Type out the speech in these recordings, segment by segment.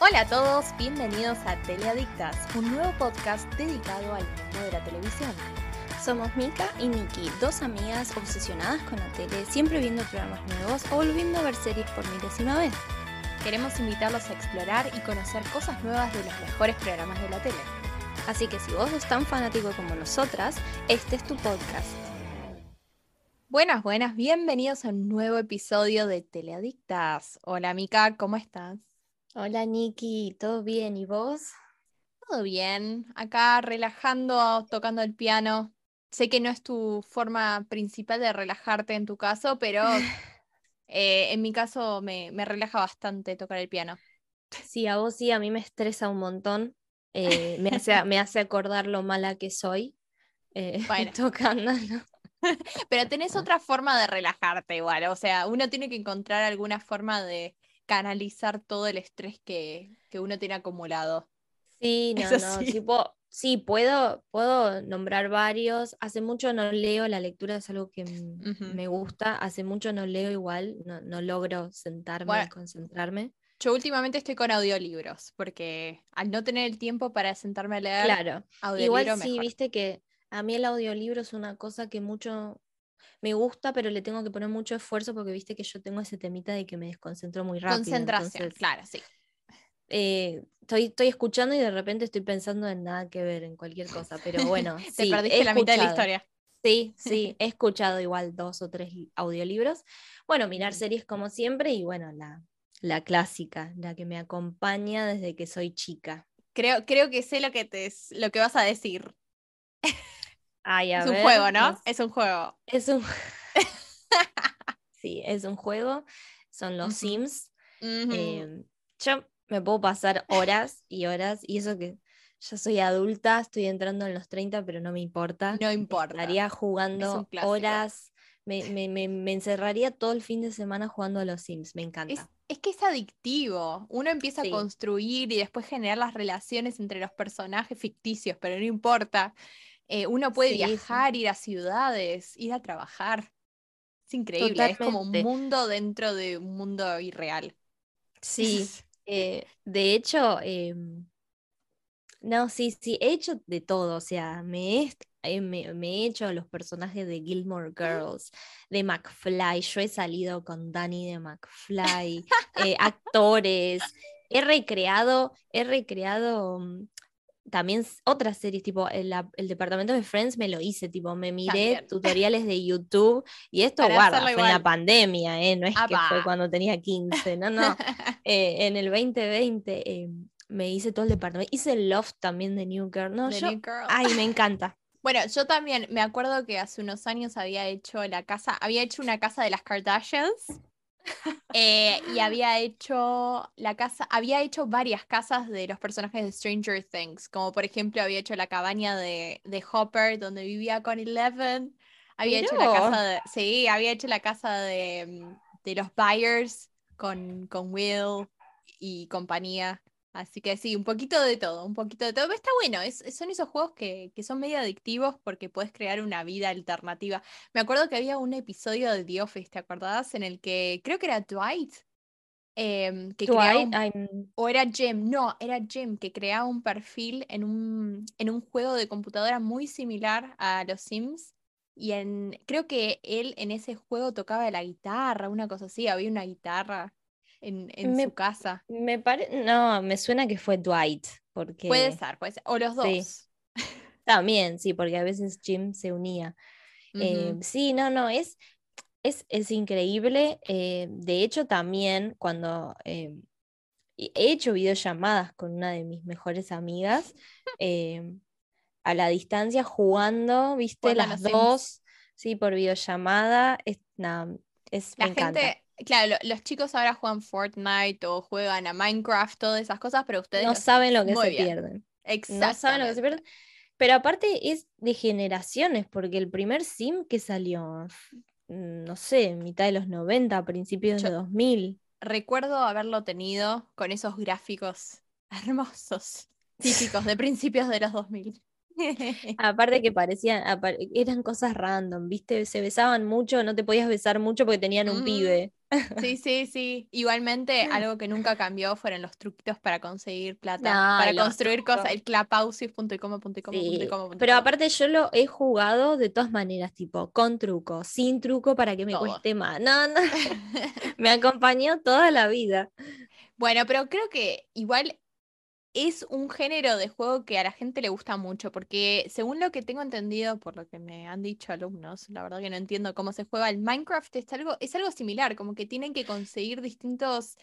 Hola a todos, bienvenidos a Teleadictas, un nuevo podcast dedicado al mundo de la televisión. Somos Mika y Nikki, dos amigas obsesionadas con la tele, siempre viendo programas nuevos o volviendo a ver series por milésima vez. Queremos invitarlos a explorar y conocer cosas nuevas de los mejores programas de la tele. Así que si vos sos tan fanático como nosotras, este es tu podcast. Buenas, buenas, bienvenidos a un nuevo episodio de Teleadictas. Hola Mika, ¿cómo estás? Hola Nikki, ¿todo bien? ¿Y vos? Todo bien, acá relajando, tocando el piano. Sé que no es tu forma principal de relajarte en tu caso, pero eh, en mi caso me, me relaja bastante tocar el piano. Sí, a vos sí, a mí me estresa un montón. eh, me, hace, me hace acordar lo mala que soy eh, Bueno. tocando. ¿no? Pero tenés otra forma de relajarte igual, o sea, uno tiene que encontrar alguna forma de canalizar todo el estrés que, que uno tiene acumulado. Sí, no, Eso no, sí. tipo, sí, puedo, puedo nombrar varios. Hace mucho no leo, la lectura es algo que me gusta. Hace mucho no leo igual, no, no logro sentarme y concentrarme. Yo últimamente estoy con audiolibros, porque al no tener el tiempo para sentarme a leer, Claro, igual sí, mejor. viste que a mí el audiolibro es una cosa que mucho me gusta, pero le tengo que poner mucho esfuerzo porque viste que yo tengo ese temita de que me desconcentro muy rápido. Concentración, entonces, claro, sí. eh, estoy, estoy escuchando y de repente estoy pensando en nada que ver, en cualquier cosa. Pero bueno, Te sí, perdiste la mitad de la historia. Sí, sí, he escuchado igual dos o tres li- audiolibros. Bueno, mirar series como siempre y bueno, la, la clásica, la que me acompaña desde que soy chica. Creo, creo que sé lo que, te, lo que vas a decir. Ay, a Es un juego, ¿no? sé. Es un juego. Es un... sí, es un juego. Son los. Sims. Eh, yo me puedo pasar horas y horas, y eso que ya soy adulta, estoy entrando en los 30, pero no me importa. No importa. Estaría jugando horas, me, me- me- me encerraría todo el fin de semana jugando a los Sims, me Es, encanta. es que es adictivo. Uno empieza Sí. a construir y después generar las relaciones entre los personajes ficticios, pero no importa. Eh, uno puede Sí, sí. viajar, ir a ciudades, ir a trabajar. Es increíble, es como un mundo dentro de un mundo irreal. Sí, eh, de hecho, em, no, sí, sí, he hecho de todo, o sea, me he, eh, me, me he hecho los personajes de Gilmore Girls, de McFly, yo he salido con Danny de McFly, actores, he recreado, he recreado mm, también otras series, tipo el, ap- el departamento de Friends me lo hice, tipo, me miré También. tutoriales de YouTube y esto Para guarda, fue en la pandemia, ¿eh? No es que fue cuando tenía 15, no, no. Eh, en el 2020 eh, me hice todo el departamento. Hice el Loft también de New Girl. No, The yo. Girl. Ay, me encanta. Bueno, yo también me acuerdo que hace unos años había hecho la casa, había hecho una casa de las Kardashians eh, y había hecho la casa, había hecho varias casas de los personajes de Stranger Things, como por ejemplo había hecho la cabaña de, de Hopper donde vivía con Eleven, había hecho la casa de, sí, había hecho la casa de, mm, de los Byers con, con Will y compañía. Así que sí, un poquito de todo, un poquito de todo. Pero está bueno, es- son esos juegos que, que son medio adictivos porque puedes crear una vida alternativa. Me acuerdo que había un episodio de The Office, ¿te acordás? En el que creo que era Dwight, em, que creaba un- mm, o era Jim, no, era Jim que creaba un perfil en un, en un juego de computadora muy similar a los Sims. Y en, creo que él en ese juego tocaba la guitarra, una cosa así, había una guitarra en, en Me- su casa. me parece. No, me suena que fue Dwight. Porque Puede ser, puede ser. O los Sí. dos. también, sí, porque a veces Jim se unía. Eh, sí, no, no, es, es, es increíble. eh, de hecho, también cuando eh, he hecho videollamadas con una de mis mejores amigas a la distancia jugando, viste, las Sims. dos, sí, por videollamada. Es, nada, es, La me encanta. Claro, lo- los chicos ahora juegan Fortnite o juegan a Minecraft, todas esas cosas, pero ustedes No saben lo que muy se bien. pierden. Exactamente. No saben lo que se pierden. Pero aparte es de generaciones, porque el primer sim que salió, mm, no sé, mitad de los 90, principios de Yo- 2000. Recuerdo haberlo tenido con esos gráficos hermosos, típicos de principios de los 2000. Aparte que parecían, eran cosas random, ¿viste? Se besaban mucho, no te podías besar mucho porque tenían un pibe. Sí, sí, sí. Igualmente, algo que nunca cambió fueron los truquitos para conseguir plata, para construir cosas, el clapausis.com.com. Sí. Pero aparte yo lo he jugado de todas maneras, tipo, con truco, sin truco para que me cueste más. No, no. me acompañó toda la vida. Bueno, pero creo que igual es un género de juego que a la gente le gusta mucho, porque según lo que tengo entendido, por lo que me han dicho alumnos, la verdad que no entiendo cómo se juega, el Minecraft es algo, es algo similar, como que tienen que conseguir distintos,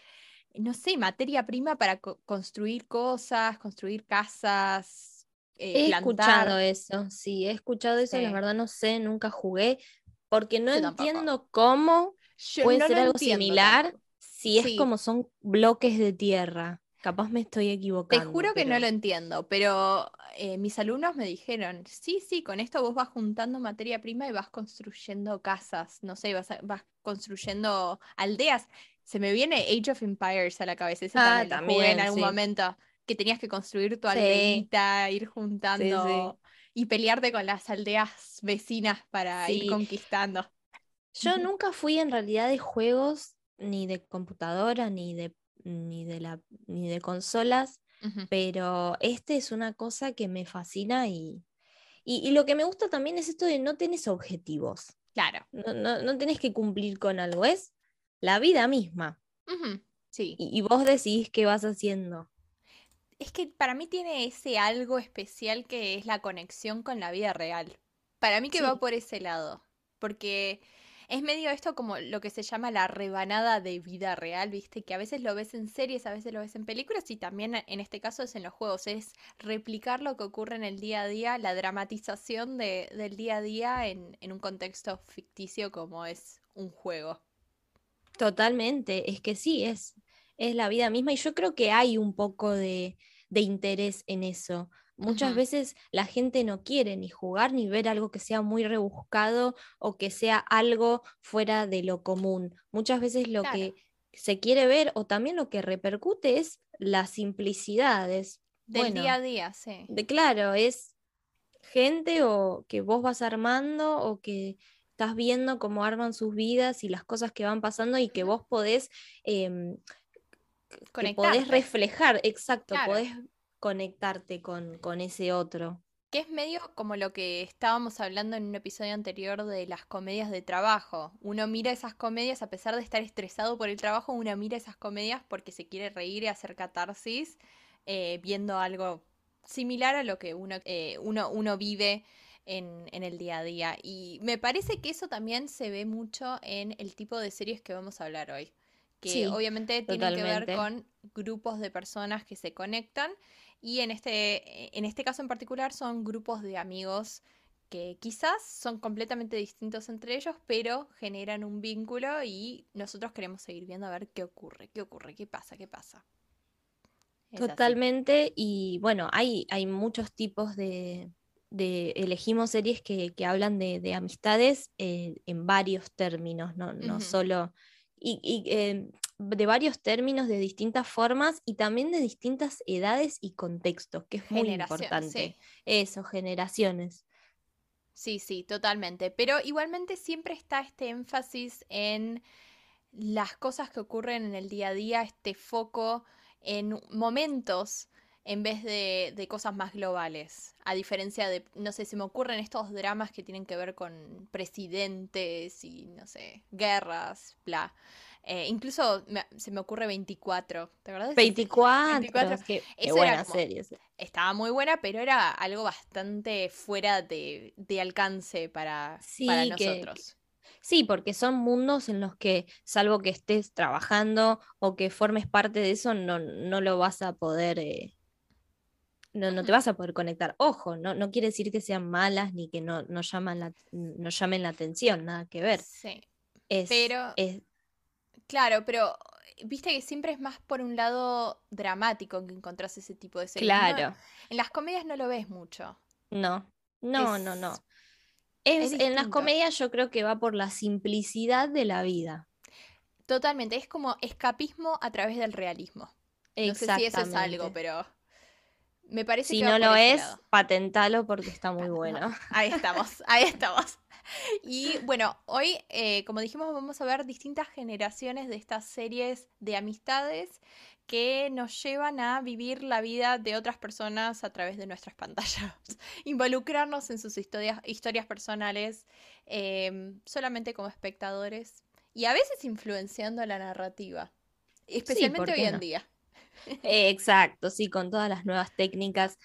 no sé, materia prima para construir cosas, construir casas. Eh, he escuchado eso, sí, he escuchado eso, la verdad no sé, nunca jugué, porque no entiendo cómo puede ser algo similar si es como son bloques de tierra. Capaz me estoy equivocando. Te juro que no lo entiendo, pero eh, mis alumnos me dijeron, sí, sí, con esto vos vas juntando materia prima y vas construyendo casas, no sé, vas, vas construyendo aldeas. Se me viene Age of Empires a la cabeza, ah, también, jugué en algún momento, que tenías que construir tu aldeita, ir juntando y pelearte con las aldeas vecinas para ir conquistando. Yo nunca fui en realidad de juegos ni de computadora ni de ni de, la, ni de consolas, pero este es una cosa que me fascina y, y, lo que me gusta también es esto de no tenés objetivos. Claro. No, no, no tenés que cumplir con algo, es la vida misma. Sí. Y, vos decís qué vas haciendo. Es que para mí tiene ese algo especial que es la conexión con la vida real. Para mí que va por ese lado. Porque es medio esto como lo que se llama la rebanada de vida real, ¿viste? Que a veces lo ves en series, a veces lo ves en películas y también en este caso es en los juegos. Es replicar lo que ocurre en el día a día, la dramatización de, del día a día en, en un contexto ficticio como es un juego. Totalmente, es que sí, es, es la vida misma y yo creo que hay un poco de, de interés en eso. Muchas veces la gente no quiere ni jugar ni ver algo que sea muy rebuscado o que sea algo fuera de lo común. Muchas veces lo que se quiere ver o también lo que repercute es las simplicidades. Del día a día, sí. De claro, es gente o que vos vas armando o que estás viendo cómo arman sus vidas y las cosas que van pasando y que vos podés, eh, podés reflejar, exacto, podés conectarte con, con ese otro. Que es medio como lo que estábamos hablando en un episodio anterior de las comedias de trabajo. Uno mira esas comedias, a pesar de estar estresado por el trabajo, uno mira esas comedias porque se quiere reír y hacer catarsis eh, viendo algo similar a lo que uno, eh, uno, uno vive en, en, el día a día. Y me parece que eso también se ve mucho en el tipo de series que vamos a hablar hoy. Que obviamente tienen que ver con grupos de personas que se conectan y en este, en este caso en particular son grupos de amigos que quizás son completamente distintos entre ellos, pero generan un vínculo y nosotros queremos seguir viendo a ver qué ocurre, qué ocurre, qué pasa, qué pasa. Totalmente, y bueno, hay, hay muchos tipos de, de elegimos series que, que hablan de, de amistades eh, en varios términos, no, no solo y, eh, de varios términos, de distintas formas y también de distintas edades y contextos, que es muy importante. Eso, generaciones. Sí, sí, totalmente. Pero igualmente siempre está este énfasis en las cosas que ocurren en el día a día, este foco en momentos en vez de, de, cosas más globales. A diferencia de, no sé, se me ocurren estos dramas que tienen que ver con presidentes y, no sé, guerras, bla. Eh, incluso se me ocurre 24, ¿te acuerdas? 24, 24. Qué, buena serie. Estaba muy buena, pero era algo bastante fuera de, de alcance para, para nosotros. Sí, porque son mundos en los que, salvo que estés trabajando o que formes parte de eso, no, no lo vas a poder eh, no, no te vas a poder conectar. Ojo, no, no quiere decir que sean malas ni que no, no, llaman la, no llamen la atención, nada que ver. Sí. pero, claro, pero viste que siempre es más por un lado dramático que encontrás ese tipo de series. Claro. en las comedias no lo ves mucho. No, no, no, no. Es, en las comedias yo creo que va por la simplicidad de la vida. Totalmente, es como escapismo a través del realismo. No sé si eso es algo, pero Me parece si que no lo es, lado. patentalo porque está muy bueno. Ahí estamos, ahí estamos. Y bueno, hoy, eh, como dijimos, vamos a ver distintas generaciones de estas series de amistades que nos llevan a vivir la vida de otras personas a través de nuestras pantallas, involucrarnos en sus historias, historias personales em, solamente como espectadores y a veces influenciando la narrativa, especialmente ¿por hoy en no? día. Eh, exacto, sí, con todas las nuevas técnicas.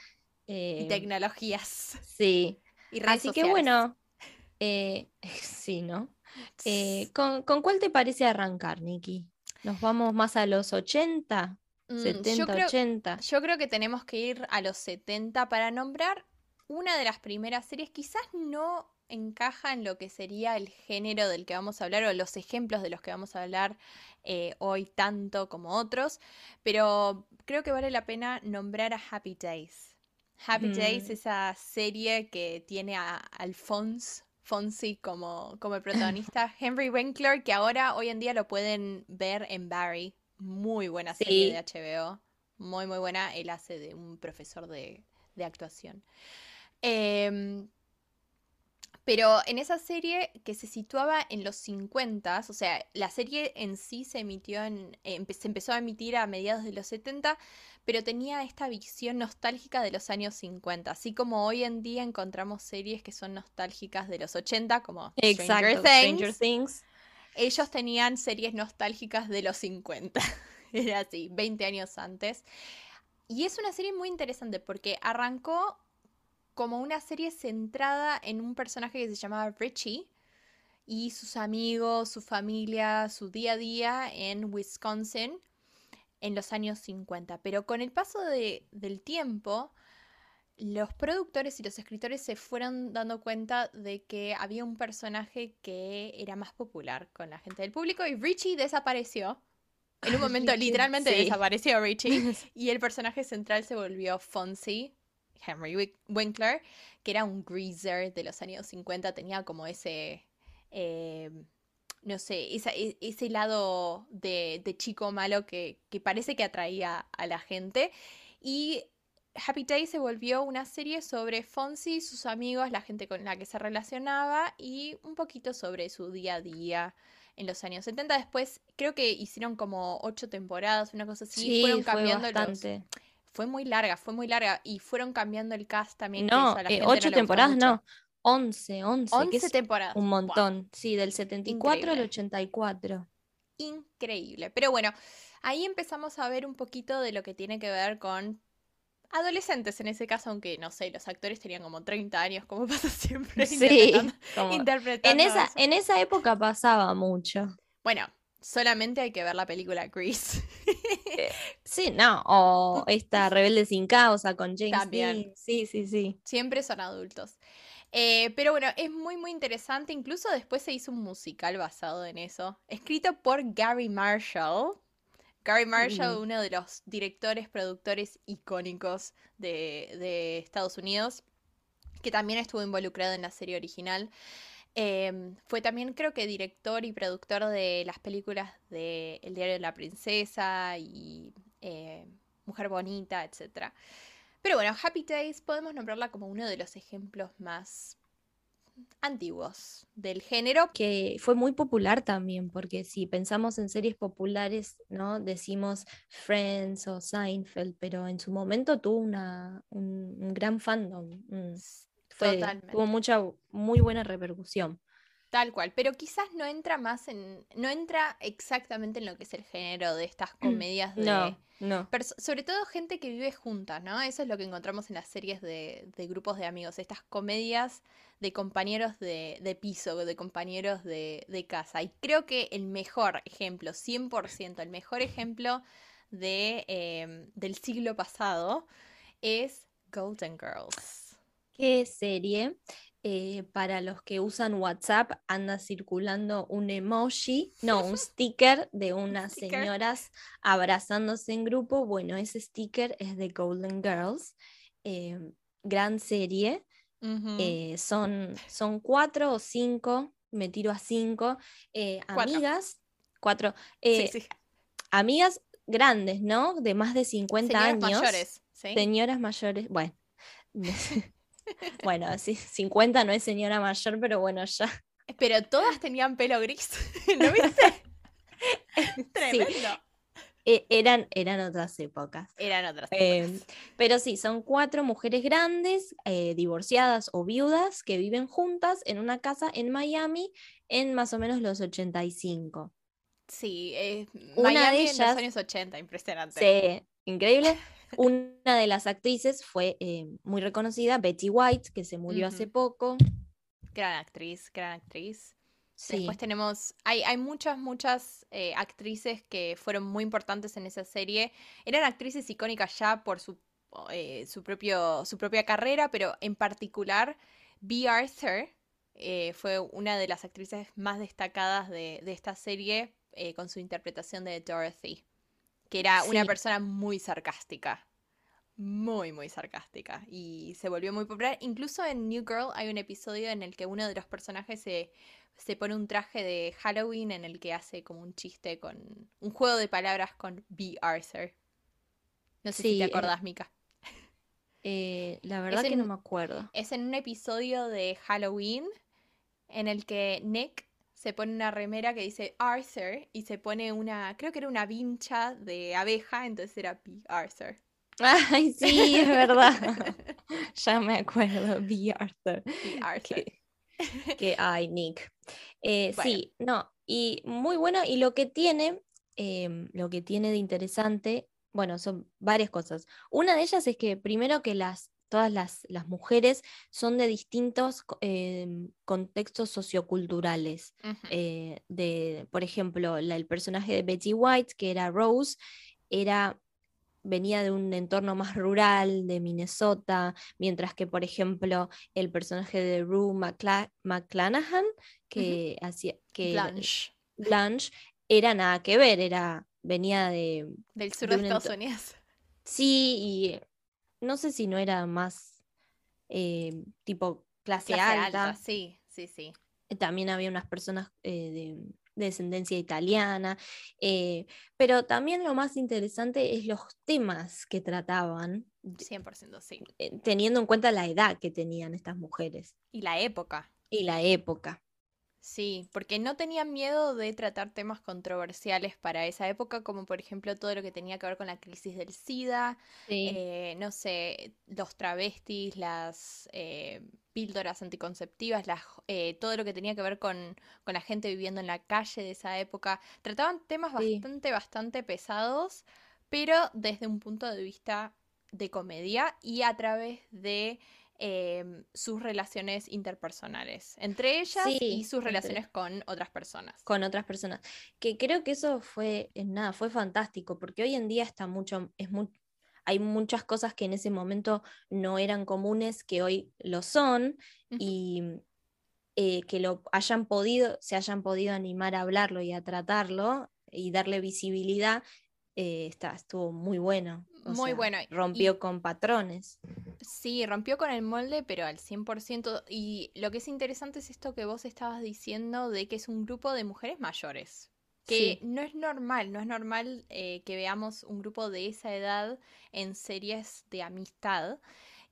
Y eh, tecnologías sí. y redes Así que bueno, eh, sí, ¿no? Eh, ¿con, con cuál te parece arrancar, Nikki? ¿Nos vamos más a los 80? Mm, 70, yo creo, 80. Yo creo que tenemos que ir a los 70 para nombrar una de las primeras series. Quizás no encaja en lo que sería el género del que vamos a hablar o los ejemplos de los que vamos a hablar eh, hoy tanto como otros, pero creo que vale la pena nombrar a Happy Days. Happy Days, Mm. esa serie que tiene a Alphonse Fonsi como, como el protagonista, Henry Winkler, que ahora hoy en día lo pueden ver en Barry. Muy buena serie Sí. de HBO. Muy, muy buena. Él hace de un profesor de, de actuación. Em, pero en esa serie que se situaba en los 50, o sea, la serie en sí se emitió en, empe- se empezó a emitir a mediados de los 70, pero tenía esta visión nostálgica de los años 50, así como hoy en día encontramos series que son nostálgicas de los 80, como Exacto, Stranger Stranger Things. Things. Ellos tenían series nostálgicas de los 50, era así, 20 años antes. Y es una serie muy interesante porque arrancó como una serie centrada en un personaje que se llamaba Richie y sus amigos, su familia, su día a día en Wisconsin en los años 50. Pero con el paso de- del tiempo, los productores y los escritores se fueron dando cuenta de que había un personaje que era más popular con la gente del público y Richie desapareció. En un momento literalmente sí. desapareció Richie y el personaje central se volvió Fonzie, Henry Winkler, que era un greaser de los años 50, tenía como ese, eh, no sé, esa- e- ese lado de, de chico malo que, que parece que atraía a la gente. Y Happy Days se volvió una serie sobre Fonzie, sus amigos, la gente con la que se relacionaba y un poquito sobre su día a día en los años 70. Después creo que hicieron como ocho temporadas, una cosa así. Sí, fueron fue cambiando los- bastante. Fue muy larga, fue muy larga. Y fueron cambiando el cast también. No, eso a la eh, no ocho temporadas no, 11, 11, que 11 es temporadas. un montón. Sí, del 74 al Increíble. 84. increíble. Pero bueno, ahí empezamos a ver un poquito de lo que tiene que ver con adolescentes en ese caso, aunque no sé, los actores tenían como 30 años, como pasa siempre. Sí, interpretando- como- interpretando en esa, eso. en esa época pasaba mucho. Bueno, solamente hay que ver la película Grease. Sí, no, o esta Rebelde sin causa con James También. Dean. Sí, sí, sí. Siempre son adultos. Eh, pero bueno, es muy, muy interesante. Incluso después se hizo un musical basado en eso. Escrito por Gary Marshall. Gary Marshall, Mm. uno de los directores, productores icónicos de, de Estados Unidos, que también estuvo involucrado en la serie original. Eh, fue también, creo que, director y productor de las películas de El diario de la princesa y eh, Mujer Bonita, etc. Pero bueno, Happy Days podemos nombrarla como uno de los ejemplos más antiguos del género. Que fue muy popular también, porque si pensamos en series populares, ¿no? Decimos Friends o Seinfeld, pero en su momento tuvo una, un, un gran fandom. mm, Fue, Totalmente. tuvo mucha, muy buena repercusión. Tal cual, pero quizás no entra más en, no entra exactamente en lo que es el género de estas comedias de, No, no. Sobre todo gente que vive junta, ¿no? Eso es lo que encontramos en las series de, de grupos de amigos, estas comedias de compañeros de, de piso, de compañeros de, de casa. Y creo que el mejor ejemplo, 100%, el mejor ejemplo de, em, del siglo pasado es Golden Girls. ¿Qué serie? Eh, para los que usan WhatsApp anda circulando un emoji, no, un sticker de unas sticker. señoras abrazándose en grupo. Bueno, ese sticker es de Golden Girls. eh, gran serie. Eh, son, son cuatro o cinco, me tiro a cinco. Cuatro. amigas, cuatro. Sí, sí. Amigas grandes, ¿no? De más de 50 Señoras años. mayores. señoras mayores, bueno, bueno, sí, 50 no es señora mayor, pero bueno, ya. Pero todas tenían pelo gris, ¿no viste? Tremendo. E, eran, eran otras épocas. Eran otras em, épocas. pero sí, son cuatro mujeres grandes, eh, divorciadas o viudas, que viven juntas en una casa en Miami en más o menos los 85. Sí, eh, Una Miami de en los ellas- años 80, impresionante. Sí, increíble. Una de las actrices fue eh, muy reconocida, Betty White, que se murió hace poco. Gran actriz, gran actriz. Sí, Después tenemos, hay, hay muchas, muchas eh, actrices que fueron muy importantes en esa serie. Eran actrices icónicas ya por su, eh, su, propio, su propia carrera, pero en particular, Bea Arthur eh, fue una de las actrices más destacadas de, de esta serie con su interpretación de Dorothy, que era una persona muy sarcástica. Muy, muy sarcástica. Y se volvió muy popular. Incluso en New Girl hay un episodio en el que uno de los personajes se, se pone un traje de Halloween en el que hace como un chiste con. un juego de palabras con B. Arthur. No sé si te eh, acordás, Mika. eh, la verdad Es que no me acuerdo. Es en un episodio de Halloween en el que Nick se pone una remera que dice Arthur y se pone una. creo que era una vincha de abeja, entonces era B. Arthur. Ay, sí, es verdad. ya me acuerdo, B. Arthur. B. Arthur. Que, que- ay, Nick. Eh, Bueno. Sí, no, y muy bueno, y lo que tiene, em, lo que tiene de interesante, bueno, son varias cosas. Una de ellas es que primero que las, todas las, las mujeres son de distintos em, contextos socioculturales. Eh, de, por ejemplo, la- el personaje de Betty White, que era Rose, era venía de un entorno más rural de Minnesota, mientras que, por ejemplo, el personaje de Rue McCla- McClanahan, que hacía que Blanche. Blanche, era nada que ver, era venía de Del sur de Estados Unidos. sí y no sé si no era más eh, tipo clase, Clase alta. alta, sí, sí, sí. También había unas personas eh, de, de descendencia italiana, eh, pero también lo más interesante es los temas que trataban, 100% sí. eh, teniendo en cuenta la edad que tenían estas mujeres Y la época. y la época. Sí, porque no tenían miedo de tratar temas controversiales para esa época, como por ejemplo todo lo que tenía que ver con la crisis del SIDA, eh, no sé, los travestis, las eh, píldoras anticonceptivas, las, eh, todo lo que tenía que ver con, con la gente viviendo en la calle de esa época. Trataban temas Sí. bastante, bastante pesados, pero desde un punto de vista de comedia y a través de em, sus relaciones interpersonales entre ellas Sí, y sus entre- relaciones con otras personas. con otras personas. Que creo que eso fue, eh, nada, fue fantástico, porque hoy en día está mucho, es hay muchas cosas que en ese momento no eran comunes, que hoy lo son, y eh, que lo hayan podido, se hayan podido animar a hablarlo y a tratarlo y darle visibilidad, eh, está, estuvo muy bueno. O Muy sea, bueno, y- Rompió con patrones. Sí, rompió con el molde, pero al 100%. Y lo que es interesante es esto que vos estabas diciendo de que es un grupo de mujeres mayores. Que Sí. no es normal, no es normal eh, que veamos un grupo de esa edad en series de amistad.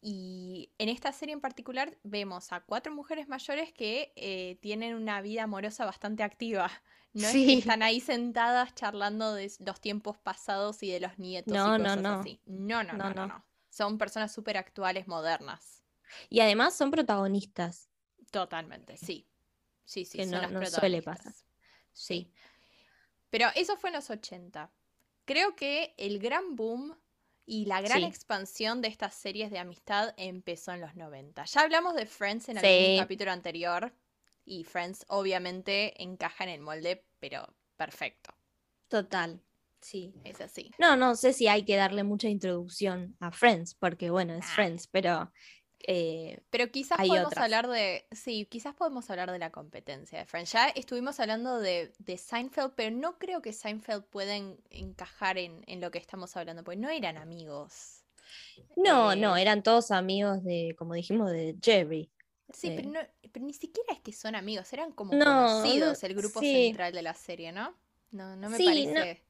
Y en esta serie en particular vemos a cuatro mujeres mayores que eh, tienen una vida amorosa bastante activa. No es que están ahí sentadas charlando de los tiempos pasados y de los nietos No, y no, cosas no. No, no, no, No, no, no. no. Son personas súper actuales, modernas. Y además son protagonistas. Totalmente, sí. Sí, sí, Que son no- las no suele protagonistas. pasar. Sí. Pero eso fue en los 80. Creo que el gran boom y la gran Sí. expansión de estas series de amistad empezó en los 90. Ya hablamos de Friends en Sí. algún capítulo anterior y Friends obviamente encaja en el molde, pero perfecto. Total. Sí. Es así. No, no sé si hay que darle mucha introducción a Friends, porque bueno, es Nah. Friends, pero eh, Pero quizás podemos otras. hablar de. Sí, quizás podemos hablar de la competencia de Friends. Ya estuvimos hablando de, de Seinfeld, pero no creo que Seinfeld pueda en- encajar en, en lo que estamos hablando, porque no eran amigos. no, Eh, no, eran todos amigos de, como dijimos, de Jerry. Sí, pero, Eh. no, pero ni siquiera es que son amigos, eran como No, conocidos no, el grupo sí. central de la serie, ¿no? No, no me Sí, parece.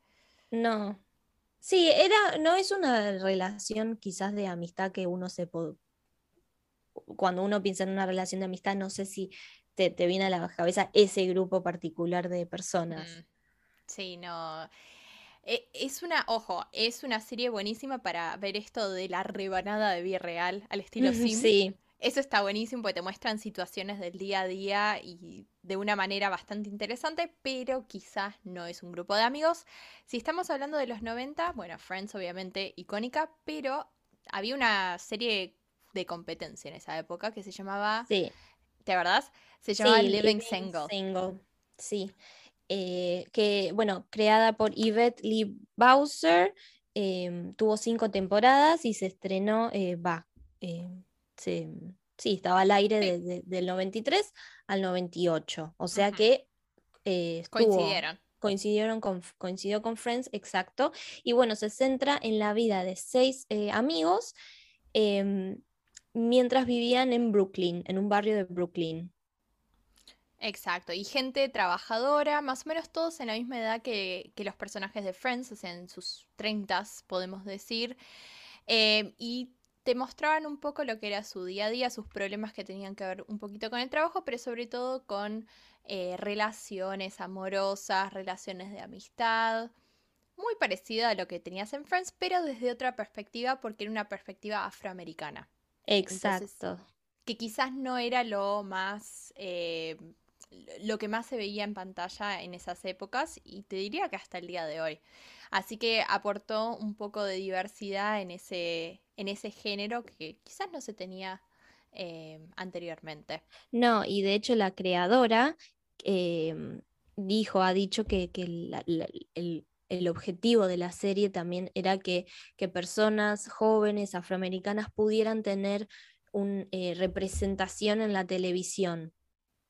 No, Sí, era, no es una relación quizás de amistad que uno se puede... Cuando uno piensa en una relación de amistad, no sé si te, viene a la cabeza ese grupo particular de personas. Mm. Sí, no. E, es una, ojo, es una serie buenísima para ver esto de la rebanada de vida real al estilo Sim. Sí. Eso está buenísimo porque te muestran situaciones del día a día y de una manera bastante interesante, pero quizás no es un grupo de amigos. Si estamos hablando de los 90, bueno, Friends obviamente icónica, pero había una serie de competencia en esa época que se llamaba... Sí. ¿Te acordás? Se llamaba Living, Single. Single. Sí. Eh, que, bueno, creada por Yvette Lee Bowser, em, tuvo cinco temporadas y se estrenó, eh, va, em, sí, estaba al aire desde del 93 al 98, o sea que eh, coincidieron. Coincidieron con, coincidió con Friends, exacto. Y bueno, se centra en la vida de seis amigos em, mientras vivían en Brooklyn, en un barrio de Brooklyn. Exacto, y gente trabajadora, más o menos todos en la misma edad que, los personajes de Friends, o sea, en sus treintas, podemos decir. Eh, y te mostraban un poco lo que era su día a día, sus problemas que tenían que ver un poquito con el trabajo, pero sobre todo con eh, relaciones amorosas, relaciones de amistad. Muy parecida a lo que tenías en Friends, pero desde otra perspectiva, porque era una perspectiva afroamericana. Exacto. que quizás no era lo más eh, lo que más se veía en pantalla en esas épocas y te diría que hasta el día de hoy. Así que aportó un poco de diversidad en ese, en ese género que quizás no se tenía eh, anteriormente. No, y de hecho la creadora em, dijo, ha dicho que, el, objetivo de la serie también era que, que personas jóvenes afroamericanas pudieran tener una eh, representación en la televisión,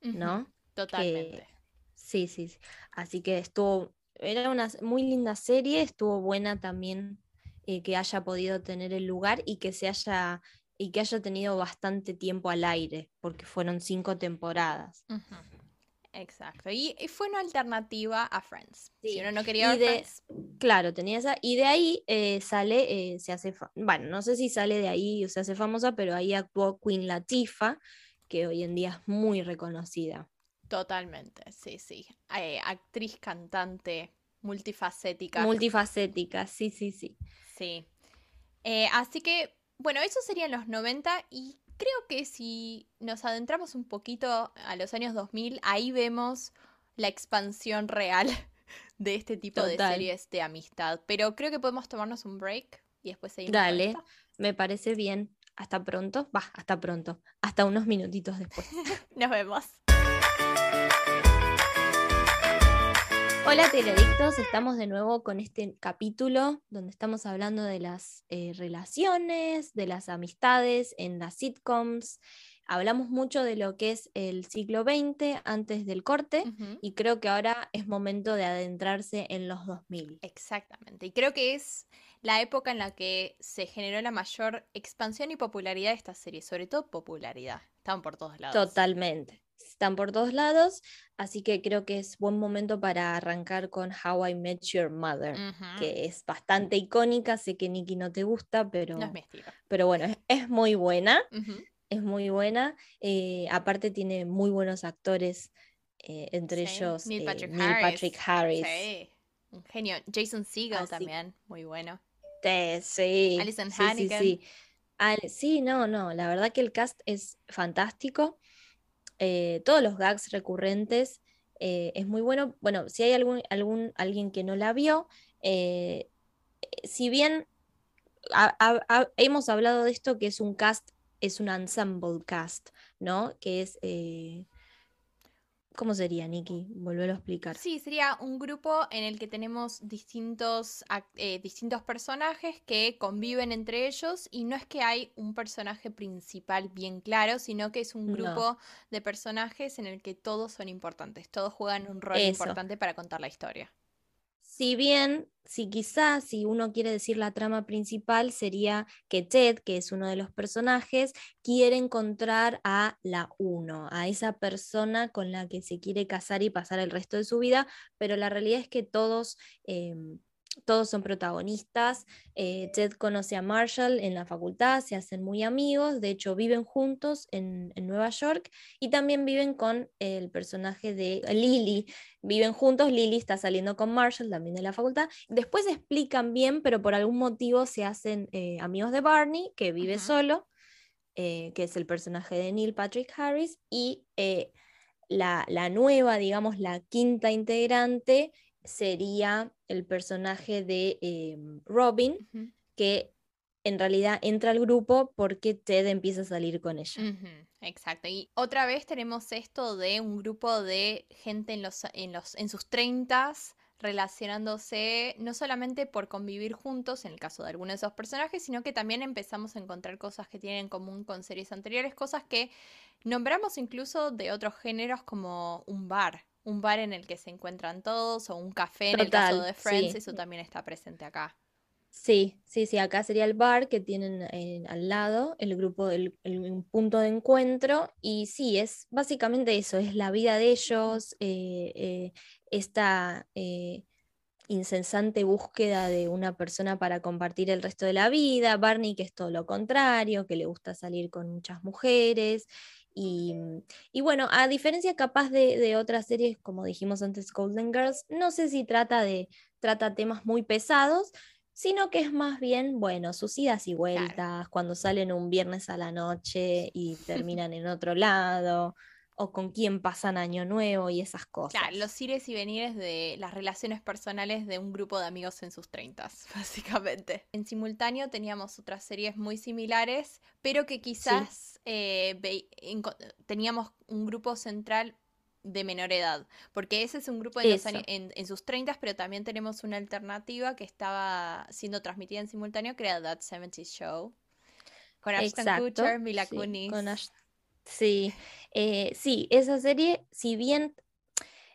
¿no? Totalmente. sí, sí, Así que estuvo, era una muy linda serie, estuvo buena también eh, que haya podido tener el lugar y que se haya y que haya tenido bastante tiempo al aire, porque fueron cinco temporadas. Exacto. Y, fue una alternativa a Friends. Si uno no quería ver Friends. Claro, tenía esa. Y de ahí eh, sale, eh, se hace. Bueno, no sé si sale de ahí o se hace famosa, pero ahí actuó Queen Latifah, que hoy en día es muy reconocida. Totalmente, sí, sí. Eh, actriz, cantante, multifacética. Multifacética, sí, sí, sí. Sí. Así que, bueno, eso serían los 90 y creo que si nos adentramos un poquito a los años 2000, ahí vemos la expansión real de este tipo de series de amistad. Pero creo que podemos tomarnos un break y después seguir. Dale, me parece bien. Hasta pronto. Va, hasta pronto. Hasta unos minutitos después. nos vemos. Hola Teledictos, estamos de nuevo con este capítulo donde estamos hablando de las eh, relaciones, de las amistades en las sitcoms. Hablamos mucho de lo que es el siglo XX antes del corte y creo que ahora es momento de adentrarse en los 2000. Exactamente, y creo que es la época en la que se generó la mayor expansión y popularidad de esta serie, sobre todo popularidad. Estaban por todos lados. Totalmente están por todos lados, así que creo que es buen momento para arrancar con How I Met Your Mother, que es bastante icónica, sé que Nikki no te gusta, pero, pero bueno, es, muy buena, es muy buena, eh, aparte tiene muy buenos actores, eh, entre ellos Neil eh, Patrick, Harris. un genio. Jason Segel también, muy bueno. sí. Alison Hannigan. Sí, sí, no, no, la verdad que el cast es fantástico. Eh, todos los gags recurrentes. Eh, es muy bueno. Bueno, si hay algún, algún alguien que no la vio, eh, si bien hemos hablado de esto, que es un cast, es un ensemble cast, ¿no? Que es ¿Cómo sería, Nikki? Volverlo a explicar. Sí, sería un grupo en el que tenemos distintos, eh, distintos personajes que conviven entre ellos y no es que hay un personaje principal bien claro, sino que es un grupo de personajes en el que todos son importantes, todos juegan un rol importante para contar la historia. Si bien, si quizás, si uno quiere decir la trama principal, sería que Ted, que es uno de los personajes, quiere encontrar a la uno, a esa persona con la que se quiere casar y pasar el resto de su vida, pero la realidad es que todos... Em, todos son protagonistas. Eh, Ted conoce a Marshall en la facultad, se hacen muy amigos, de hecho viven juntos en, Nueva York y también viven con el personaje de Lily. Viven juntos, Lily está saliendo con Marshall también de la facultad. Después explican bien, pero por algún motivo se hacen eh, amigos de Barney, que vive solo, eh, que es el personaje de Neil Patrick Harris, y la, la nueva, digamos, la quinta integrante sería el personaje de em, Robin, que en realidad entra al grupo porque Ted empieza a salir con ella. Exacto. Y otra vez tenemos esto de un grupo de gente en, los, en, los, en sus treintas relacionándose no solamente por convivir juntos, en el caso de algunos de esos personajes, sino que también empezamos a encontrar cosas que tienen en común con series anteriores, cosas que nombramos incluso de otros géneros como un bar, un bar en el que se encuentran todos o un café en el caso de Friends, eso también está presente acá. Sí, sí, sí, acá sería el bar que tienen eh, al lado, el grupo, el, punto de encuentro, y sí, es básicamente eso, es la vida de ellos, eh, eh, esta incesante búsqueda de una persona para compartir el resto de la vida, Barney que es todo lo contrario, que le gusta salir con muchas mujeres, Mm, y, bueno, a diferencia capaz de, otras series, como dijimos antes, Golden Girls, no sé si trata de trata temas muy pesados, sino que es más bien, bueno, sus idas y vueltas, cuando salen un viernes a la noche y terminan en otro lado, o con quién pasan Año Nuevo y esas cosas. Claro, los ires y venires de las relaciones personales de un grupo de amigos en sus treintas, básicamente. En simultáneo teníamos otras series muy similares, pero que quizás eh, teníamos un grupo central de menor edad, porque ese es un grupo en, en, sus 30, pero también tenemos una alternativa que estaba siendo transmitida en simultáneo, que era That 70 Show, con Ashton Kutcher, Mila Kunis. Sí, eh, sí, esa serie, si bien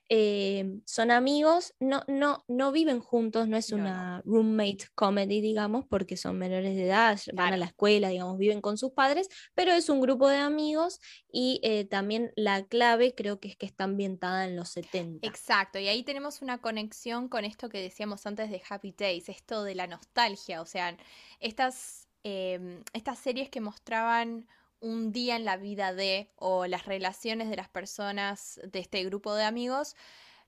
eh, son amigos, no, no, no viven juntos, no es una roommate comedy, digamos, porque son menores de edad, van a la escuela, digamos, viven con sus padres, pero es un grupo de amigos y eh, también la clave creo que es que está ambientada en los 70. Exacto, y ahí tenemos una conexión con esto que decíamos antes de Happy Days, esto de la nostalgia, o sea, estas, em, estas series que mostraban un día en la vida de o las relaciones de las personas de este grupo de amigos,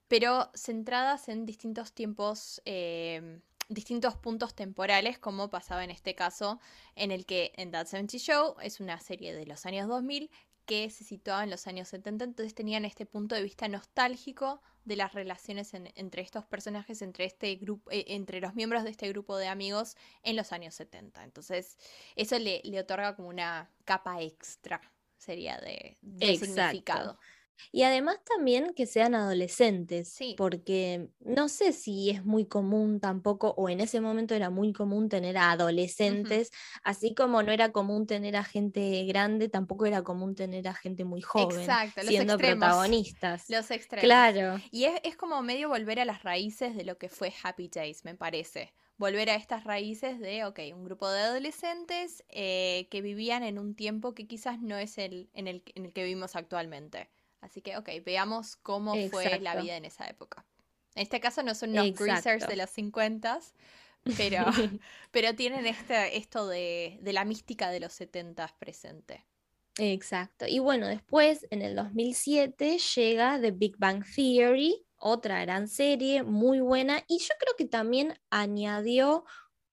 pero centradas en distintos tiempos, eh, distintos puntos temporales, como pasaba en este caso, en el que en That 70 Show es una serie de los años 2000 que se situaba en los años 70, entonces tenían este punto de vista nostálgico de las relaciones entre estos personajes, entre este grupo, eh, entre los miembros de este grupo de amigos en los años 70. Entonces, eso le, le otorga como una capa extra, sería de, de significado. Y además también que sean adolescentes, porque no sé si es muy común tampoco, o en ese momento era muy común tener a adolescentes, así como no era común tener a gente grande, tampoco era común tener a gente muy joven siendo protagonistas. Los extremos. Claro. Y es, es como medio volver a las raíces de lo que fue Happy Days, me parece volver a estas raíces de, ok, un grupo de adolescentes eh, que vivían en un tiempo que quizás no es el en, el en el que vivimos actualmente. Así que, ok, veamos cómo fue la vida en esa época. En este caso no son los greasers de los 50, pero, pero tienen este, esto de, la mística de los 70 presente. Exacto. Y bueno, después, en el 2007, llega The Big Bang Theory, otra gran serie, muy buena, y yo creo que también añadió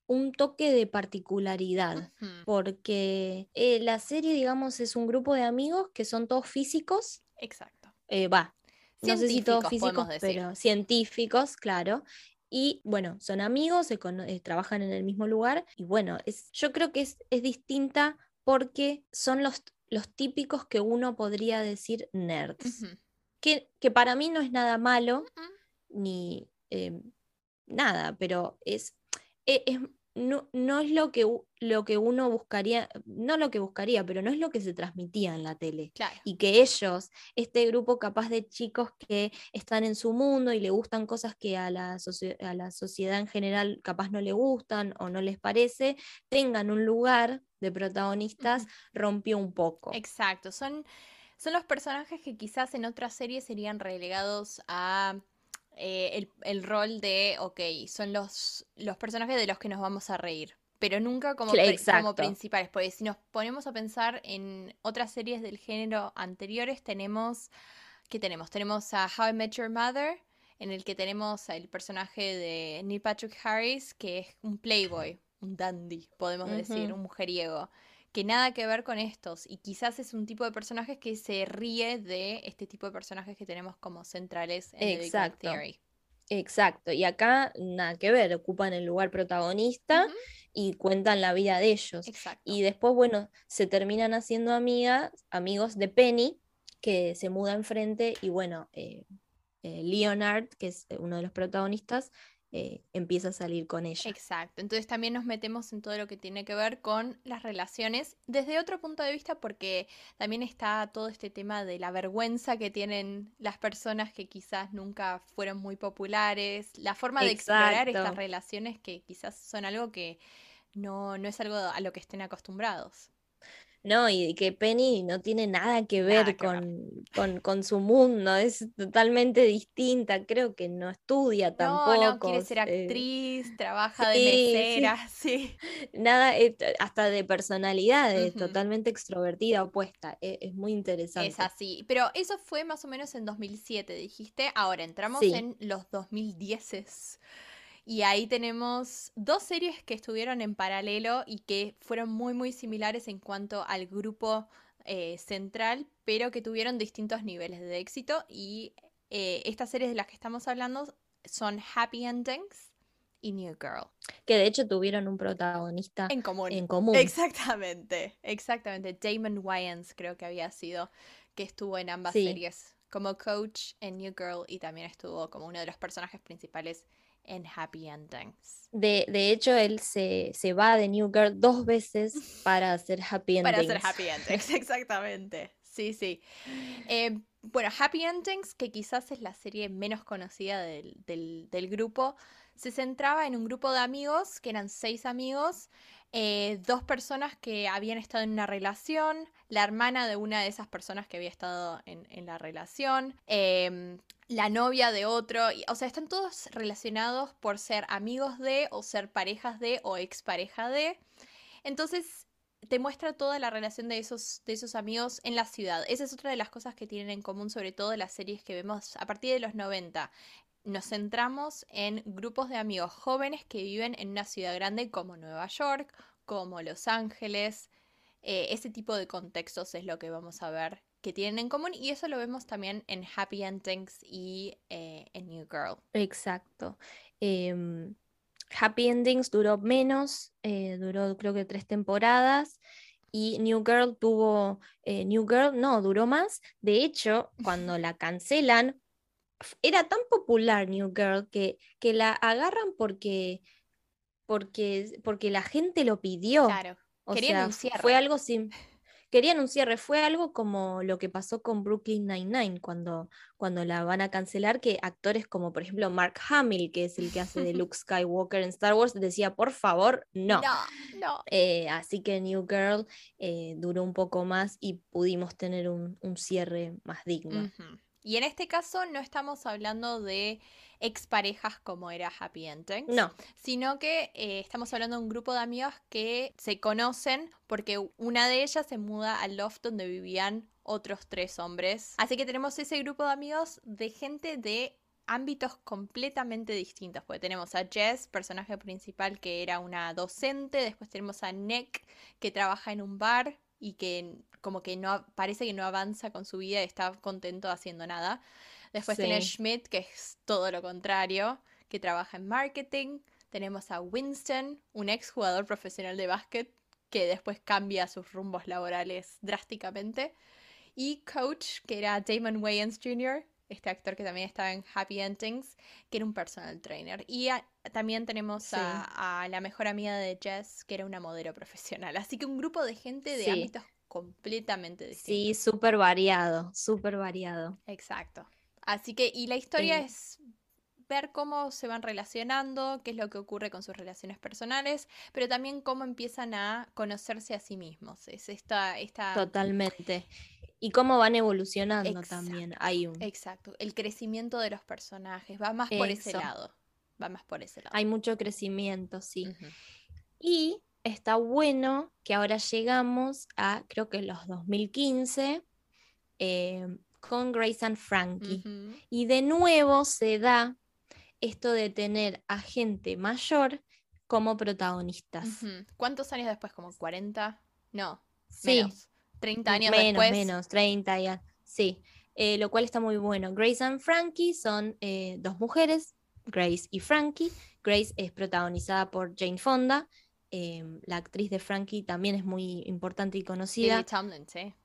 un toque de particularidad, porque eh, la serie, digamos, es un grupo de amigos que son todos físicos Exacto. Eh, va. No sé si todos físicos, pero científicos, claro. Y bueno, son amigos, se eh, trabajan en el mismo lugar. Y bueno, es, yo creo que es, es distinta porque son los, los típicos que uno podría decir nerds. que, que, para mí no es nada malo, ni em, nada, pero es, e, es, no, no es lo que, lo que uno buscaría, no lo que buscaría, pero no es lo que se transmitía en la tele. Y que ellos, este grupo capaz de chicos que están en su mundo y le gustan cosas que a la, a la sociedad en general capaz no le gustan o no les parece, tengan un lugar de protagonistas, rompió un poco. Exacto, son, son los personajes que quizás en otras series serían relegados a eh, el, rol de, ok, son los, los personajes de los que nos vamos a reír, pero nunca como, como principales, porque si nos ponemos a pensar en otras series del género anteriores, tenemos, ¿qué tenemos? Tenemos a How I Met Your Mother, en el que tenemos al personaje de Neil Patrick Harris, que es un playboy, un dandy, podemos decir, un mujeriego que nada que ver con estos. Y quizás es un tipo de personajes que se ríe de este tipo de personajes que tenemos como centrales en Exacto. The Theory. Exacto. Y acá nada que ver, ocupan el lugar protagonista y cuentan la vida de ellos. Exacto. Y después, bueno, se terminan haciendo amigas, amigos de Penny, que se muda enfrente y bueno, eh, eh, Leonard, que es uno de los protagonistas, eh, empieza a salir con ella. Exacto, entonces también nos metemos en todo lo que tiene que ver con las relaciones desde otro punto de vista porque también está todo este tema de la vergüenza que tienen las personas que quizás nunca fueron muy populares, la forma de explorar estas relaciones que quizás son algo que no, no es algo a lo que estén acostumbrados. No, y que Penny no tiene nada que ver, con, su mundo, es totalmente distinta, creo que no estudia tampoco. No, quiere ser eh, actriz, trabaja de mesera, sí. Nada, eh, hasta de personalidad, es totalmente extrovertida, opuesta, e, es, muy interesante. Es así, pero eso fue más o menos en 2007, dijiste, ahora entramos en los 2010 y ahí tenemos dos series que estuvieron en paralelo y que fueron muy, muy similares en cuanto al grupo eh, central, pero que tuvieron distintos niveles de éxito. Y eh, estas series de las que estamos hablando son Happy Endings y New Girl. Que de hecho tuvieron un protagonista en común. En común. Exactamente, exactamente. Damon Wayans creo que había sido que estuvo en ambas series como coach en New Girl y también estuvo como uno de los personajes principales en Happy Endings. De, de hecho, él se, se, va de New Girl dos veces para hacer Happy Endings. Para hacer Happy Endings, exactamente. Sí, sí. Eh, bueno, Happy Endings, que quizás es la serie menos conocida del, del, del, grupo, se centraba en un grupo de amigos, que eran seis amigos, eh, dos personas que habían estado en una relación, la hermana de una de esas personas que había estado en, la relación, eh, la novia de otro, o sea, están todos relacionados por ser amigos de o ser parejas de o expareja de. Entonces, te muestra toda la relación de esos, de esos amigos en la ciudad. Esa es otra de las cosas que tienen en común, sobre todo las series que vemos a partir de los 90. Nos centramos en grupos de amigos jóvenes que viven en una ciudad grande como Nueva York, como Los Ángeles. Eh, ese tipo de contextos es lo que vamos a ver que tienen en común y eso lo vemos también en Happy Endings y eh, en New Girl. Exacto. Em, Happy Endings duró menos, eh, duró creo que tres temporadas y New Girl tuvo, eh, New Girl no, duró más. De hecho, cuando la cancelan, era tan popular New Girl que, que la agarran porque, porque, porque la gente lo pidió. Claro. O sea, fue algo sin querían un cierre. Fue algo como lo que pasó con Brooklyn Nine-Nine cuando, cuando la van a cancelar, que actores como por ejemplo Mark Hamill, que es el que hace de Luke Skywalker en Star Wars, decía, por favor, no. No, no. Eh, así que New Girl eh, duró un poco más y pudimos tener un, cierre más digno. Y en este caso no estamos hablando de exparejas como era Happy Endings. No. Sino que eh, estamos hablando de un grupo de amigas que se conocen porque una de ellas se muda al loft donde vivían otros tres hombres. Así que tenemos ese grupo de amigos de gente de ámbitos completamente distintos, porque tenemos a Jess, personaje principal que era una docente, después tenemos a Nick que trabaja en un bar y que como que no parece que no avanza con su vida y está contento haciendo nada. Después tenemos Schmidt, que es todo lo contrario, que trabaja en marketing. Tenemos a Winston, un ex jugador profesional de básquet, que después cambia sus rumbos laborales drásticamente. Y Coach, que era Damon Wayans Jr., este actor que también estaba en Happy Endings, que era un personal trainer. Y también tenemos a, la mejor amiga de Jess, que era una modelo profesional. Así que un grupo de gente de ámbitos completamente distintos. Sí, súper variado, súper variado. Exacto. Así que, y la historia es ver cómo se van relacionando, qué es lo que ocurre con sus relaciones personales, pero también cómo empiezan a conocerse a sí mismos. Es esta, esta... Totalmente. Y cómo van evolucionando también. Hay un... Exacto. El crecimiento de los personajes va más por ese lado. Va más por ese lado. Hay mucho crecimiento, sí. Y está bueno que ahora llegamos a, creo que los 2015, eh, con Grace and Frankie. Y de nuevo se da esto de tener a gente mayor como protagonistas. ¿Cuántos años después? ¿Como 40? No. Sí. Menos. 30 años menos, después. Menos, 30 ya. Sí. Eh, lo cual está muy bueno. Grace and Frankie son eh, dos mujeres, Grace y Frankie. Grace es protagonizada por Jane Fonda. Em, la actriz de Frankie también es muy importante y conocida. Lily Tomlin, sí.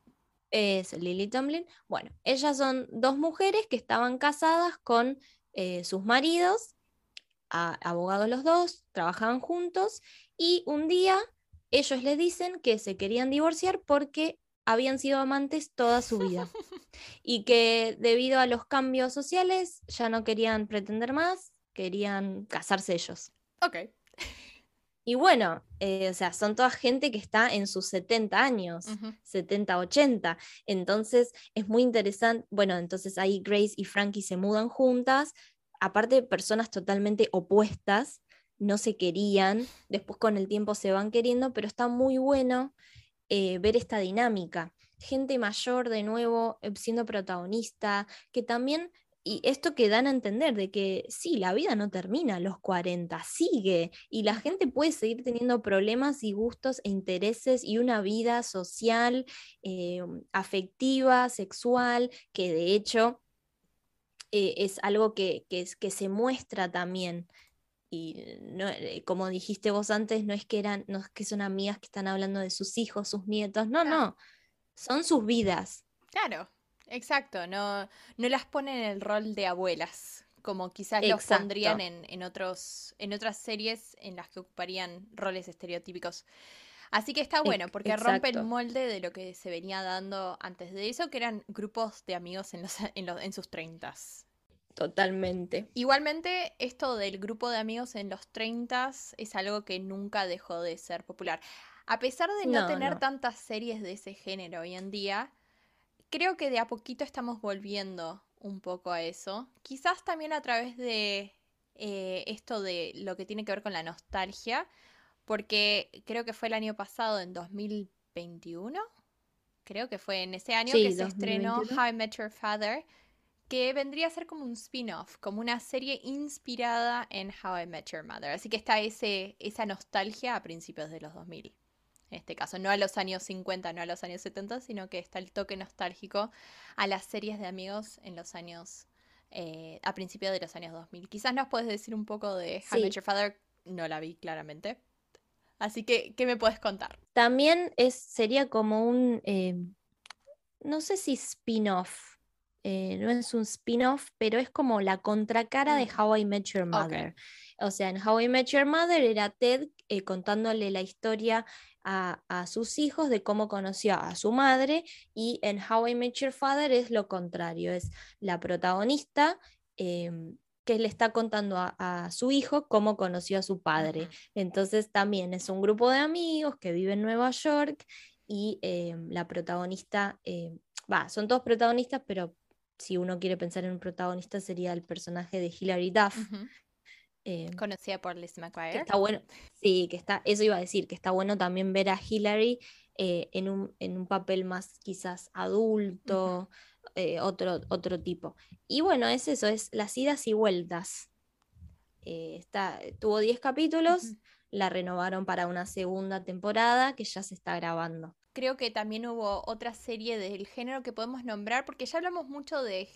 Es Lily Tomlin. Bueno, ellas son dos mujeres que estaban casadas con eh, sus maridos, abogados los dos, trabajaban juntos y un día ellos le dicen que se querían divorciar porque habían sido amantes toda su vida y que debido a los cambios sociales ya no querían pretender más, querían casarse ellos. Ok. Y bueno, eh, o sea, son toda gente que está en sus 70 años, 70, 80. Entonces es muy interesante. Bueno, entonces ahí Grace y Frankie se mudan juntas, aparte personas totalmente opuestas, no se querían, después con el tiempo se van queriendo, pero está muy bueno eh, ver esta dinámica. Gente mayor de nuevo eh, siendo protagonista, que también y esto que dan a entender de que sí, la vida no termina a los 40, sigue y la gente puede seguir teniendo problemas y gustos e intereses y una vida social, eh, afectiva, sexual, que de hecho eh, es algo que, que, que, se muestra también. Y no, eh, como dijiste vos antes, no es que eran, no es que son amigas que están hablando de sus hijos, sus nietos, no, no, son sus vidas. Claro, Exacto, no, no las ponen en el rol de abuelas, como quizás los pondrían en, otros, en otras series en las que ocuparían roles estereotípicos. Así que está bueno, porque rompe el molde de lo que se venía dando antes de eso, que eran grupos de amigos en, los, en, sus treintas. Totalmente. Igualmente, esto del grupo de amigos en los treintas es algo que nunca dejó de ser popular. A pesar de no, tener tantas series de ese género hoy en día, creo que de a poquito estamos volviendo un poco a eso. Quizás también a través de eh, esto de lo que tiene que ver con la nostalgia, porque creo que fue el año pasado, en 2021, creo que fue en ese año que se estrenó How I Met Your Father, que vendría a ser como un spin-off, como una serie inspirada en How I Met Your Mother. Así que está ese, esa nostalgia a principios de los 2000 en este caso, no a los años 50, no a los años 70, sino que está el toque nostálgico a las series de amigos en los años, eh, a principios de los años 2000. Quizás nos puedes decir un poco de How Your Father, no la vi claramente. Así que, ¿qué me puedes contar? También es, sería como un, eh, no sé si spin-off, eh, no es un spin-off, pero es como la contracara de mm. How I Met Your Mother. O sea, en How I Met Your Mother era Ted contándole la historia a, sus hijos de cómo conoció a su madre y en How I Met Your Father es lo contrario, es la protagonista em, que le está contando a, su hijo cómo conoció a su padre. Entonces también es un grupo de amigos que vive en Nueva York y em, la protagonista, em, va, son todos protagonistas, pero si uno quiere pensar en un protagonista sería el personaje de Hilary Duff, eh, Conocida por Liz McGuire. está bueno, sí, que está, eso iba a decir, que está bueno también ver a Hillary eh, en, un, en, un, papel más quizás adulto, eh, otro, otro tipo. Y bueno, es eso, es las idas y vueltas. está, tuvo 10 capítulos, la renovaron para una segunda temporada que ya se está grabando. Creo que también hubo otra serie del género que podemos nombrar, porque ya hablamos mucho de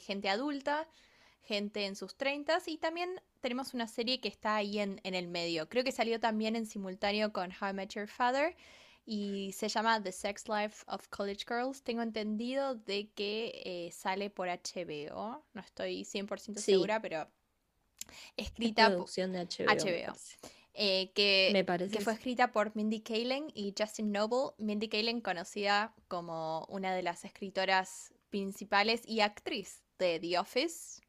gente adulta, gente en sus 30 y también tenemos una serie que está ahí en, el medio. Creo que salió también en simultáneo con How I Met Your Father y se llama The Sex Life of College Girls. Tengo entendido de que eh, sale por HBO, no estoy 100% segura, pero escrita por de HBO. Eh, que, que fue escrita por Mindy Kaling y Justin Noble. Mindy Kaling conocida como una de las escritoras principales y actriz de The Office,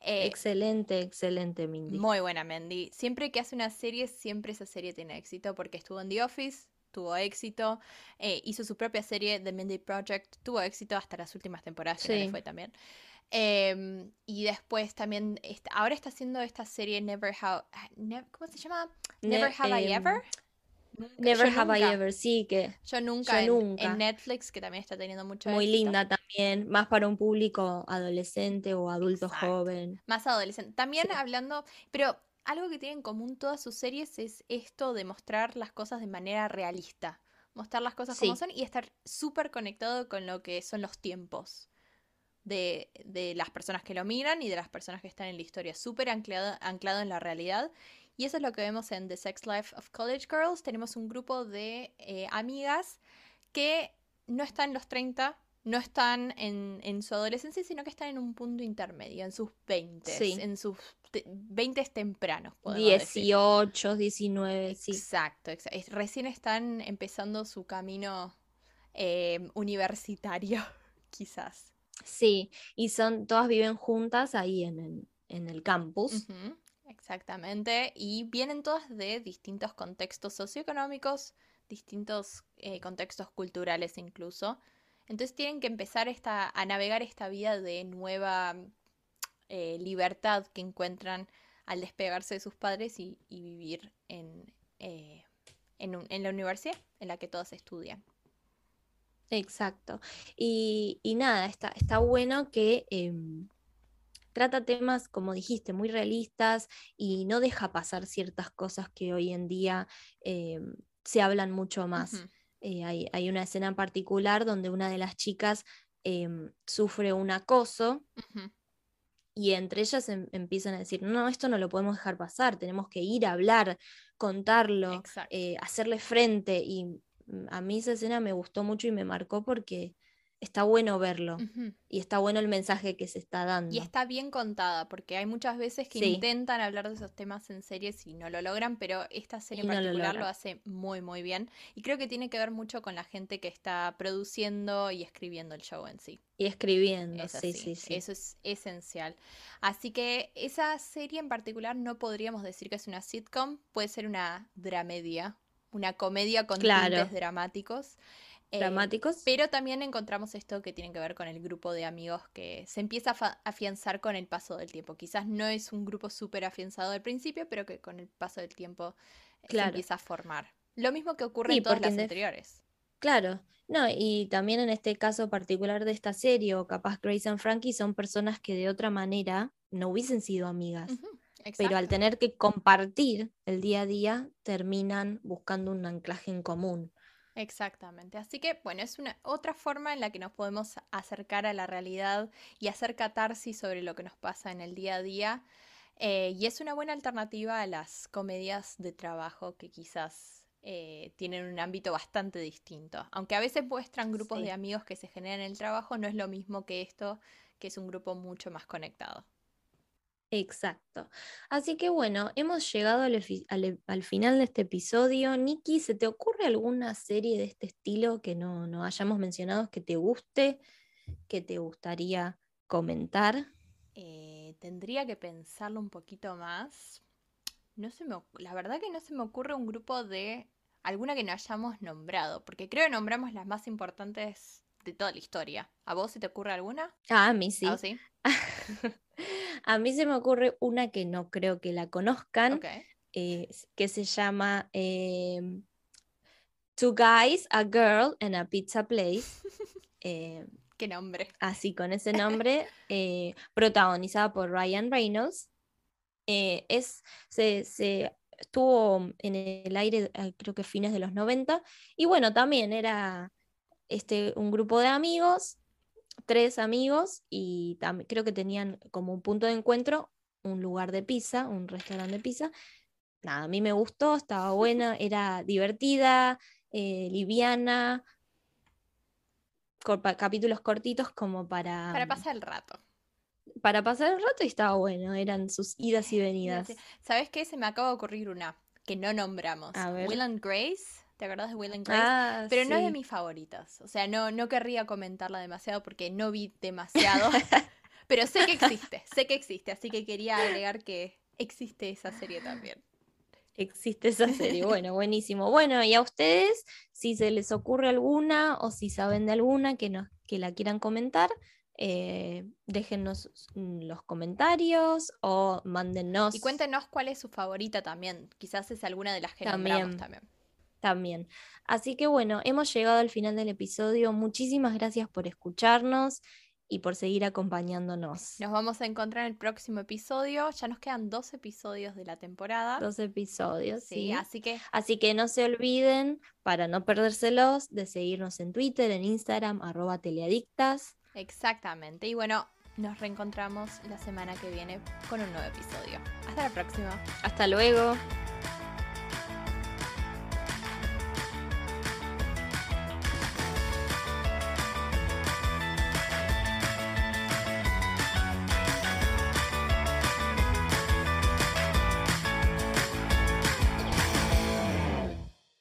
eh, excelente, excelente, Mindy. Muy buena, Mindy. Siempre que hace una serie, siempre esa serie tiene éxito porque estuvo en The Office, tuvo éxito. Eh, hizo su propia serie, The Mindy Project, tuvo éxito hasta las últimas temporadas, que fue también. Em, y después también, ahora está haciendo esta serie Never How, ¿cómo se llama? Never Have I Ever. Never Have I Ever, sí, que. Yo nunca, en, Netflix, que también está teniendo mucho Muy linda también, más para un público adolescente o adulto joven. Más adolescente. También hablando, pero algo que tienen en común todas sus series es esto de mostrar las cosas de manera realista. Mostrar las cosas como son y estar súper conectado con lo que son los tiempos. De, de, las personas que lo miran y de las personas que están en la historia, súper anclado, anclado en la realidad y eso es lo que vemos en The Sex Life of College Girls. Tenemos un grupo de eh, amigas que no están en los 30, no están en, su adolescencia, sino que están en un punto intermedio, en sus 20, en sus 20 tempranos. 18, 19, sí. Exacto, recién están empezando su camino eh, universitario, quizás. Sí, y son, todas viven juntas ahí en el, campus. Exactamente, y vienen todas de distintos contextos socioeconómicos, distintos eh, contextos culturales incluso. Entonces tienen que empezar esta, a navegar esta vida de nueva eh, libertad que encuentran al despegarse de sus padres y, vivir en, eh, en, la universidad en la que todos estudian. Exacto. Y, y nada, está, está bueno que em, trata temas, como dijiste, muy realistas y no deja pasar ciertas cosas que hoy en día eh, se hablan mucho más. Eh, hay, una escena en particular donde una de las chicas em, sufre un acoso. Y entre ellas em, empiezan a decir, no, esto no lo podemos dejar pasar, tenemos que ir a hablar, contarlo, eh, hacerle frente. Y mm, a mí esa escena me gustó mucho y me marcó porque está bueno verlo y está bueno el mensaje que se está dando. Y está bien contada, porque hay muchas veces que intentan hablar de esos temas en series y no lo logran, pero esta serie en particular lo, hace muy, muy bien. Y creo que tiene que ver mucho con la gente que está produciendo y escribiendo el show en sí. Y escribiendo, sí, sí, sí. Eso es esencial. Así que esa serie en particular no podríamos decir que es una sitcom, puede ser una dramedia, una comedia con tintes dramáticos. Eh. Pero también encontramos esto que tiene que ver con el grupo de amigos que se empieza a afianzar con el paso del tiempo. Quizás no es un grupo súper afianzado al principio, pero que con el paso del tiempo eh, se empieza a formar. Lo mismo que ocurre en todas las anteriores. Claro, no, y también en este caso particular de esta serie, o capaz Grace and Frankie, son personas que de otra manera no hubiesen sido amigas. pero al tener que compartir el día a día, terminan buscando un anclaje en común. Exactamente. Así que, bueno, es una otra forma en la que nos podemos acercar a la realidad y hacer catarsis sobre lo que nos pasa en el día a día. Eh, y es una buena alternativa a las comedias de trabajo que quizás eh, tienen un ámbito bastante distinto. Aunque a veces muestran grupos de amigos que se generan en el trabajo, no es lo mismo que esto, que es un grupo mucho más conectado. Exacto. Así que bueno, hemos llegado al, final de este episodio. Nikki, ¿se te ocurre alguna serie de este estilo que no, hayamos mencionado que te guste, que te gustaría comentar? Eh, tendría que pensarlo un poquito más. No se me, la verdad que no se me ocurre un grupo de alguna que no hayamos nombrado, porque creo que nombramos las más importantes de toda la historia. ¿A vos se te ocurre alguna? Ah, a mí sí. ¿A sí? A mí se me ocurre una que no creo que la conozcan, eh, que se llama em, Two Guys, a Girl and a Pizza Place. Em, Qué nombre. Así, con ese nombre, eh, protagonizada por Ryan Reynolds. Eh, es, se, se, estuvo en el aire creo que fines de los 90 y bueno, también era este, un grupo de amigos tres amigos y creo que tenían como un punto de encuentro un lugar de pizza, un restaurante de pizza. Nada, a mí me gustó, estaba buena, era divertida, eh, liviana, capítulos cortitos como para... Para pasar el rato. Para pasar el rato y estaba bueno, eran sus idas y venidas. ¿Sabes qué? Se me acaba de ocurrir una que no nombramos. Will and Grace. ¿Te acordás de Will and Grace? Ah, Pero no es de mis favoritas. O sea, no, no querría comentarla demasiado porque no vi demasiado. Pero sé que existe, sé que existe. Así que quería agregar que existe esa serie también. Existe esa serie. Bueno, buenísimo. Bueno, y a ustedes, si se les ocurre alguna o si saben de alguna que, nos, que la quieran comentar, eh, déjennos los comentarios o mándennos. Y cuéntenos cuál es su favorita también. Quizás es alguna de las que también. también. También. Así que bueno, hemos llegado al final del episodio. Muchísimas gracias por escucharnos y por seguir acompañándonos. Nos vamos a encontrar en el próximo episodio. Ya nos quedan dos episodios de la temporada. Dos episodios, sí. Así que... Así que no se olviden, para no perdérselos, de seguirnos en Twitter, en Instagram, arroba teleadictas. Exactamente. Y bueno, nos reencontramos la semana que viene con un nuevo episodio. Hasta la próxima. Hasta luego.